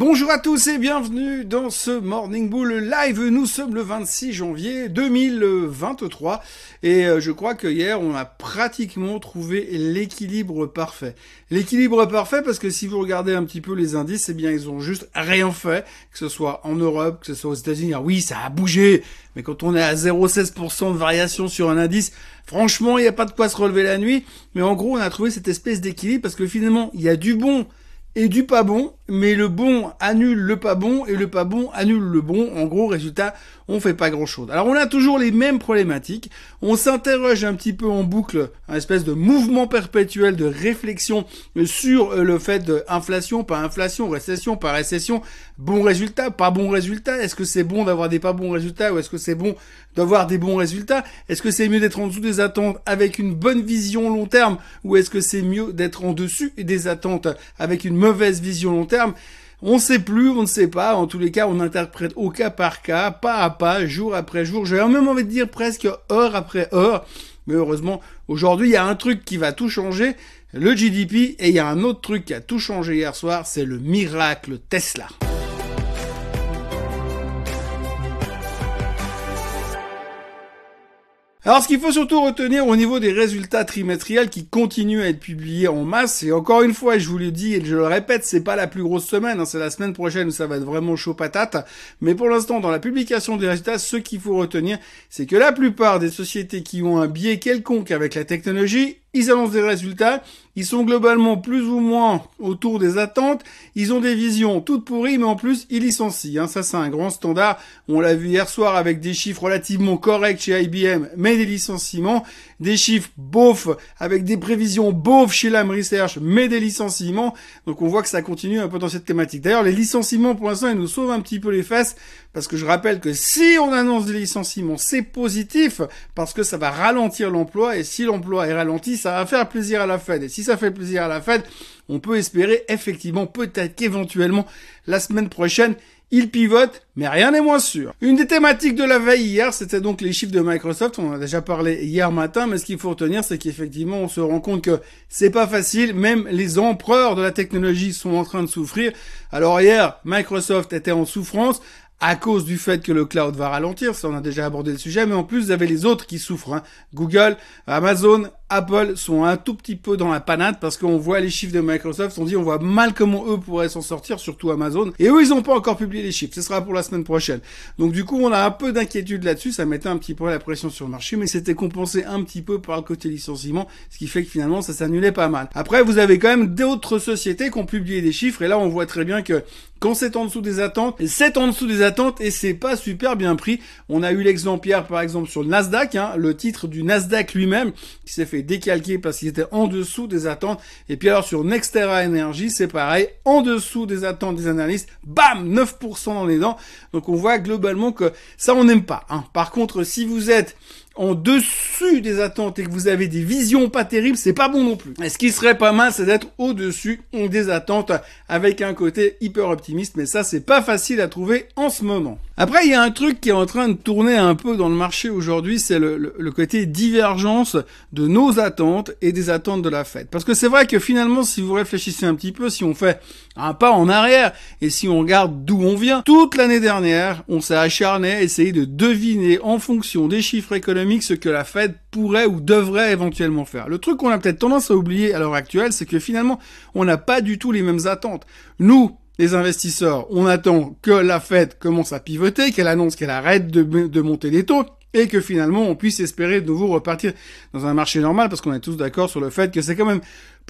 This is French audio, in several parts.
Bonjour à tous et bienvenue dans ce Morning Bull Live. Nous sommes le 26 janvier 2023 et euh, je crois que hier on a pratiquement trouvé l'équilibre parfait. L'équilibre parfait parce que si vous regardez un petit peu les indices, eh bien ils ont juste rien fait, que ce soit en Europe, que ce soit aux États-Unis. oui, ça a bougé, mais quand on est à 0,16% de variation sur un indice, franchement, il n'y a pas de quoi se relever la nuit. Mais en gros, on a trouvé cette espèce d'équilibre parce que finalement, il y a du bon et du pas bon, mais le bon annule le pas bon et le pas bon annule le bon. En gros, résultat, on fait pas grand chose. Alors on a toujours les mêmes problématiques. On s'interroge un petit peu en boucle, un espèce de mouvement perpétuel de réflexion sur euh, le fait de inflation, pas inflation, récession, pas récession, bon résultat, pas bon résultat. Est-ce que c'est bon d'avoir des pas bons résultats ou est-ce que c'est bon d'avoir des bons résultats? Est-ce que c'est mieux d'être en dessous des attentes avec une bonne vision long terme ou est-ce que c'est mieux d'être en dessus des attentes avec une mauvaise vision long terme on ne sait plus, on ne sait pas. En tous les cas, on interprète au cas par cas, pas à pas, jour après jour. J'ai même envie de dire presque heure après heure. Mais heureusement, aujourd'hui, il y a un truc qui va tout changer, le GDP, et il y a un autre truc qui a tout changé hier soir, c'est le miracle Tesla. Alors, ce qu'il faut surtout retenir au niveau des résultats trimestriels qui continuent à être publiés en masse, et encore une fois, je vous le dis et je le répète, c'est pas la plus grosse semaine, hein, c'est la semaine prochaine où ça va être vraiment chaud patate. Mais pour l'instant, dans la publication des résultats, ce qu'il faut retenir, c'est que la plupart des sociétés qui ont un biais quelconque avec la technologie ils annoncent des résultats, ils sont globalement plus ou moins autour des attentes, ils ont des visions toutes pourries, mais en plus ils licencient. Hein. Ça c'est un grand standard. On l'a vu hier soir avec des chiffres relativement corrects chez IBM, mais des licenciements, des chiffres beaufs avec des prévisions beaufs chez Lam Research, mais des licenciements. Donc on voit que ça continue un peu dans cette thématique. D'ailleurs les licenciements pour l'instant ils nous sauvent un petit peu les fesses parce que je rappelle que si on annonce des licenciements c'est positif parce que ça va ralentir l'emploi et si l'emploi est ralenti ça va faire plaisir à la Fed. Et si ça fait plaisir à la Fed, on peut espérer effectivement peut-être qu'éventuellement la semaine prochaine, il pivote, mais rien n'est moins sûr. Une des thématiques de la veille hier, c'était donc les chiffres de Microsoft. On en a déjà parlé hier matin, mais ce qu'il faut retenir, c'est qu'effectivement, on se rend compte que c'est pas facile. Même les empereurs de la technologie sont en train de souffrir. Alors hier, Microsoft était en souffrance à cause du fait que le cloud va ralentir, ça on a déjà abordé le sujet, mais en plus vous avez les autres qui souffrent. Hein. Google, Amazon, Apple sont un tout petit peu dans la panade parce qu'on voit les chiffres de Microsoft, on dit on voit mal comment eux pourraient s'en sortir, surtout Amazon. Et eux ils n'ont pas encore publié les chiffres, ce sera pour la semaine prochaine. Donc du coup on a un peu d'inquiétude là-dessus, ça mettait un petit peu la pression sur le marché, mais c'était compensé un petit peu par le côté licenciement, ce qui fait que finalement ça s'annulait pas mal. Après vous avez quand même d'autres sociétés qui ont publié des chiffres et là on voit très bien que quand c'est en dessous des attentes, c'est en dessous des attentes et c'est pas super bien pris. On a eu l'exemplaire par exemple sur le Nasdaq, hein, le titre du Nasdaq lui-même qui s'est fait décalquer parce qu'il était en dessous des attentes. Et puis alors sur Nextera Energy, c'est pareil, en dessous des attentes des analystes, bam, 9% dans les dents. Donc on voit globalement que ça on n'aime pas. Hein. Par contre, si vous êtes en dessus des attentes et que vous avez des visions pas terribles, c'est pas bon non plus. Et ce qui serait pas mal, c'est d'être au-dessus des attentes avec un côté hyper optimiste, mais ça c'est pas facile à trouver en ce moment. Après, il y a un truc qui est en train de tourner un peu dans le marché aujourd'hui, c'est le, le, côté divergence de nos attentes et des attentes de la fête. Parce que c'est vrai que finalement, si vous réfléchissez un petit peu, si on fait un pas en arrière et si on regarde d'où on vient, toute l'année dernière, on s'est acharné à essayer de deviner en fonction des chiffres économiques ce que la Fed pourrait ou devrait éventuellement faire. Le truc qu'on a peut-être tendance à oublier à l'heure actuelle, c'est que finalement, on n'a pas du tout les mêmes attentes. Nous, les investisseurs, on attend que la Fed commence à pivoter, qu'elle annonce qu'elle arrête de, de monter les taux, et que finalement on puisse espérer de nouveau repartir dans un marché normal parce qu'on est tous d'accord sur le fait que c'est quand même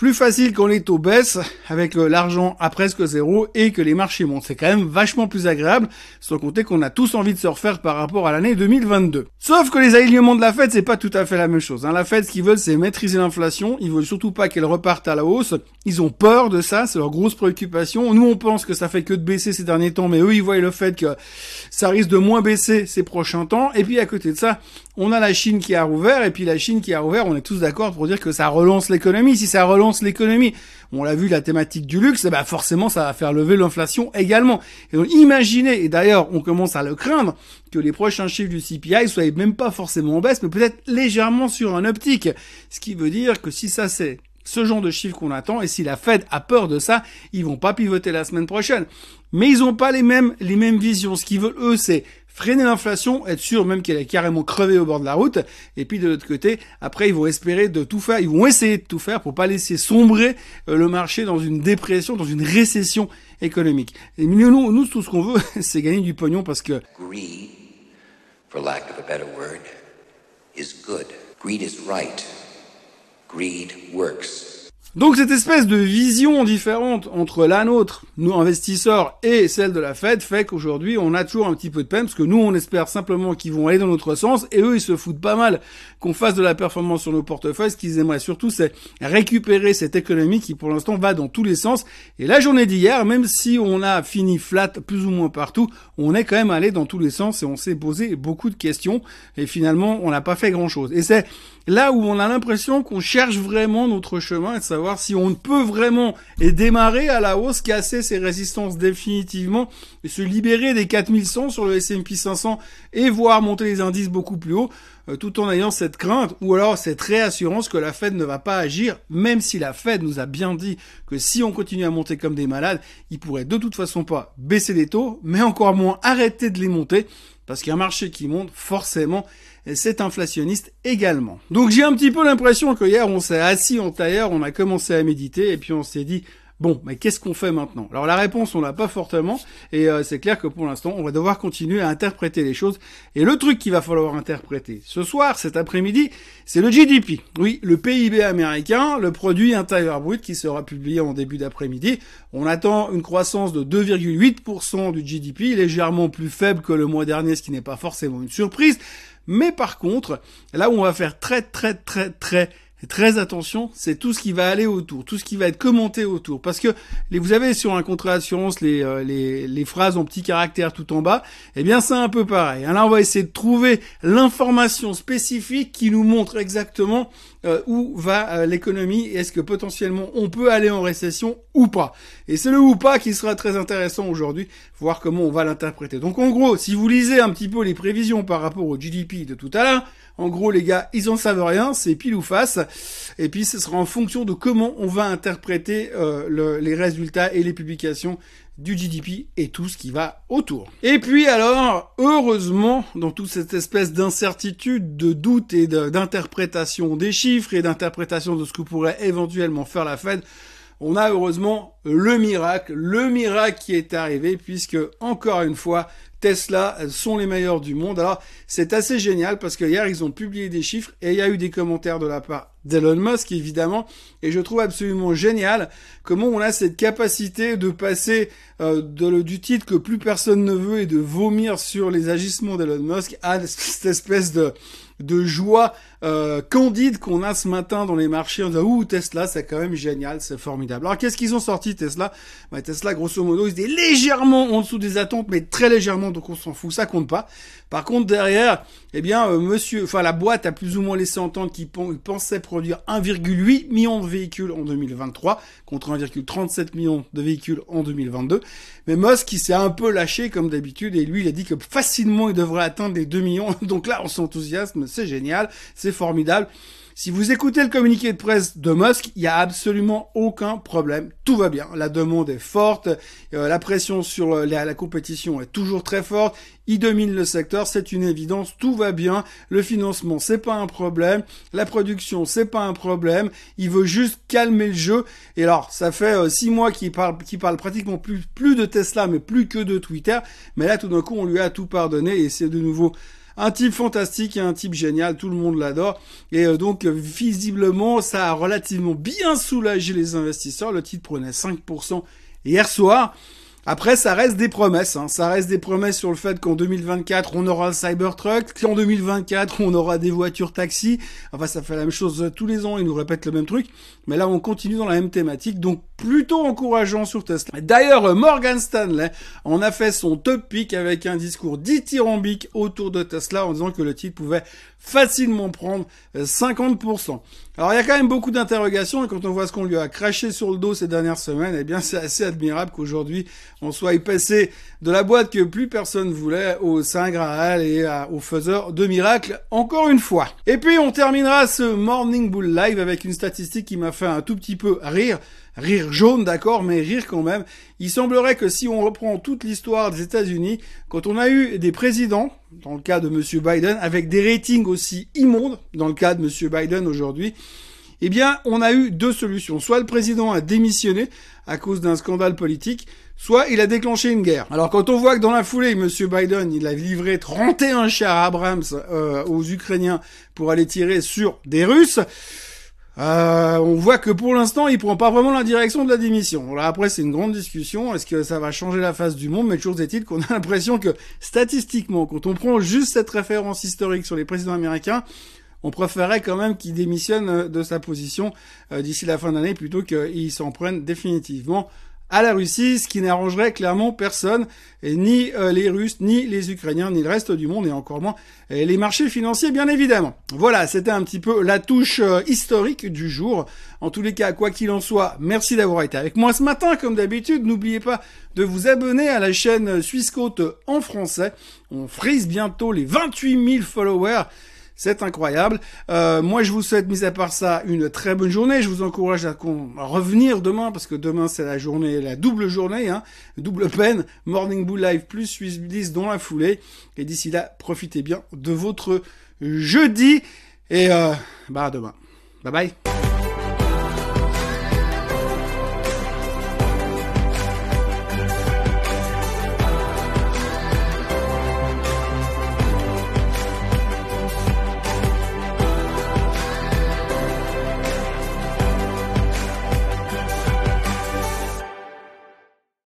plus facile quand les taux baissent avec euh, l'argent à presque zéro et que les marchés montent. C'est quand même vachement plus agréable, sans compter qu'on a tous envie de se refaire par rapport à l'année 2022. Sauf que les alignements de la Fed, c'est pas tout à fait la même chose. Hein. La Fed, ce qu'ils veulent, c'est maîtriser l'inflation. Ils veulent surtout pas qu'elle reparte à la hausse. Ils ont peur de ça, c'est leur grosse préoccupation. Nous, on pense que ça fait que de baisser ces derniers temps, mais eux, ils voient le fait que ça risque de moins baisser ces prochains temps. Et puis, à côté de ça, on a la Chine qui a rouvert, et puis la Chine qui a rouvert, on est tous d'accord pour dire que ça relance l'économie. Si ça relance l'économie. On l'a vu, la thématique du luxe, bah forcément, ça va faire lever l'inflation également. Et donc, imaginez, et d'ailleurs, on commence à le craindre, que les prochains chiffres du CPI soient même pas forcément en baisse, mais peut-être légèrement sur un optique. Ce qui veut dire que si ça c'est ce genre de chiffres qu'on attend. Et si la Fed a peur de ça, ils vont pas pivoter la semaine prochaine. Mais ils ont pas les mêmes, les mêmes visions. Ce qu'ils veulent, eux, c'est freiner l'inflation, être sûr même qu'elle est carrément crevée au bord de la route. Et puis de l'autre côté, après, ils vont espérer de tout faire, ils vont essayer de tout faire pour pas laisser sombrer euh, le marché dans une dépression, dans une récession économique. Et nous, nous tout ce qu'on veut, c'est gagner du pognon parce que... Greed, for lack of a better word, is good. Greed is right. Greed works. Donc cette espèce de vision différente entre la nôtre, nous investisseurs, et celle de la Fed fait qu'aujourd'hui on a toujours un petit peu de peine parce que nous on espère simplement qu'ils vont aller dans notre sens et eux ils se foutent pas mal qu'on fasse de la performance sur nos portefeuilles. Ce qu'ils aimeraient surtout c'est récupérer cette économie qui pour l'instant va dans tous les sens. Et la journée d'hier, même si on a fini flat plus ou moins partout, on est quand même allé dans tous les sens et on s'est posé beaucoup de questions et finalement on n'a pas fait grand chose. Et c'est là où on a l'impression qu'on cherche vraiment notre chemin et de savoir si on peut vraiment et démarrer à la hausse, casser ses résistances définitivement et se libérer des 4100 sur le S&P 500 et voir monter les indices beaucoup plus haut tout en ayant cette crainte ou alors cette réassurance que la Fed ne va pas agir, même si la Fed nous a bien dit que si on continue à monter comme des malades, il pourrait de toute façon pas baisser les taux, mais encore moins arrêter de les monter, parce qu'un marché qui monte, forcément, c'est inflationniste également. Donc j'ai un petit peu l'impression que hier on s'est assis en tailleur, on a commencé à méditer et puis on s'est dit Bon, mais qu'est-ce qu'on fait maintenant? Alors la réponse, on l'a pas fortement, et euh, c'est clair que pour l'instant, on va devoir continuer à interpréter les choses. Et le truc qu'il va falloir interpréter ce soir, cet après-midi, c'est le GDP. Oui, le PIB américain, le produit intérieur brut qui sera publié en début d'après-midi. On attend une croissance de 2,8% du GDP, légèrement plus faible que le mois dernier, ce qui n'est pas forcément une surprise. Mais par contre, là on va faire très très très très très attention, c'est tout ce qui va aller autour, tout ce qui va être commenté autour. Parce que vous avez sur un contrat d'assurance les, euh, les, les, phrases en petits caractères tout en bas, eh bien c'est un peu pareil. Alors on va essayer de trouver l'information spécifique qui nous montre exactement euh, où va euh, l'économie et est-ce que potentiellement on peut aller en récession ou pas. Et c'est le ou pas qui sera très intéressant aujourd'hui, voir comment on va l'interpréter. Donc en gros, si vous lisez un petit peu les prévisions par rapport au GDP de tout à l'heure, en gros, les gars, ils en savent rien, c'est pile ou face. Et puis, ce sera en fonction de comment on va interpréter euh, les résultats et les publications du GDP et tout ce qui va autour. Et puis alors, heureusement, dans toute cette espèce d'incertitude, de doute et d'interprétation des chiffres et d'interprétation de ce que pourrait éventuellement faire la Fed, on a heureusement le miracle, le miracle qui est arrivé puisque encore une fois, Tesla sont les meilleurs du monde. Alors, c'est assez génial parce que hier, ils ont publié des chiffres et il y a eu des commentaires de la part d'Elon Musk, évidemment. Et je trouve absolument génial comment on a cette capacité de passer euh, du titre que plus personne ne veut et de vomir sur les agissements d'Elon Musk à cette espèce de joie euh, candide qu'on a ce matin dans les marchés en disant ouh Tesla c'est quand même génial c'est formidable alors qu'est-ce qu'ils ont sorti Tesla bah, Tesla grosso modo ils étaient légèrement en dessous des attentes mais très légèrement donc on s'en fout ça compte pas. Par contre derrière eh bien euh, monsieur enfin la boîte a plus ou moins laissé entendre qu'il pensait produire 1,8 million de véhicules en 2023 contre 1,37 million de véhicules en 2022 mais Musk qui s'est un peu lâché comme d'habitude et lui il a dit que facilement il devrait atteindre les 2 millions. Donc là on s'enthousiasme c'est génial, c'est formidable. Si vous écoutez le communiqué de presse de Musk, il n'y a absolument aucun problème. Tout va bien. La demande est forte. Euh, la pression sur euh, la, compétition est toujours très forte. Il domine le secteur. C'est une évidence. Tout va bien. Le financement, c'est pas un problème. La production, c'est pas un problème. Il veut juste calmer le jeu. Et alors, ça fait euh, six mois qu'il parle, pratiquement plus de Tesla, mais plus que de Twitter. Mais là, tout d'un coup, on lui a tout pardonné et c'est de nouveau un type fantastique et un type génial, tout le monde l'adore. Et euh, donc visiblement, ça a relativement bien soulagé les investisseurs. Le titre prenait 5% hier soir. Après, ça reste des promesses. Hein. Ça reste des promesses sur le fait qu'en 2024, on aura le Cybertruck, qu'en 2024, on aura des voitures taxi. Enfin, ça fait la même chose tous les ans, ils nous répètent le même truc. Mais là, on continue dans la même thématique. Donc, plutôt encourageant sur Tesla. D'ailleurs, Morgan Stanley en a fait son top pick avec un discours dithyrambique autour de Tesla en disant que le titre pouvait facilement prendre 50%. Euh, Alors il y a quand même beaucoup d'interrogations et quand on voit ce qu'on lui a craché sur le dos ces dernières semaines, eh bien c'est assez admirable qu'aujourd'hui on soit passé de la boîte que plus personne voulait au Saint Graal et au faiseur de miracles encore une fois. Et puis on terminera ce Morning Bull Live avec une statistique qui m'a fait un tout petit peu rire rire jaune, d'accord, mais rire quand même. Il semblerait que si on reprend toute l'histoire des États-Unis, quand on a eu des présidents, dans le cas de Monsieur Biden, avec des ratings aussi immondes, dans le cas de Monsieur Biden aujourd'hui, eh bien, on a eu deux solutions. Soit le président a démissionné à cause d'un scandale politique, soit il a déclenché une guerre. Alors quand on voit que dans la foulée, Monsieur Biden, il a livré 31 chars Abrams euh, aux Ukrainiens pour aller tirer sur des Russes, euh, on voit que pour l'instant, il prend pas vraiment la direction de la démission. Alors après, c'est une grande discussion. Est-ce que ça va changer la face du monde? Mais toujours est-il qu'on a l'impression que statistiquement, quand on prend juste cette référence historique sur les présidents américains, on préférerait quand même qu'il démissionne euh, de sa position euh, d'ici la fin d'année plutôt qu'il s'en prenne définitivement à la Russie, ce qui n'arrangerait clairement personne, ni euh, les Russes, ni les Ukrainiens, ni le reste du monde, et encore moins euh, les marchés financiers, bien évidemment. Voilà, c'était un petit peu la touche euh, historique du jour. En tous les cas, quoi qu'il en soit, merci d'avoir été avec moi ce matin, comme d'habitude. N'oubliez pas de vous abonner à la chaîne Suisse Côte en français. On frise bientôt les 28 000 followers. C'est incroyable. Euh, moi, je vous souhaite, mis à part ça, une très bonne journée. Je vous encourage à, revenir demain, parce que demain, c'est la journée, la double journée, hein, double peine, Morning Bull Live plus Swiss 10 dans la foulée. Et d'ici là, profitez bien de votre jeudi. Et euh, bah, demain. Bye bye.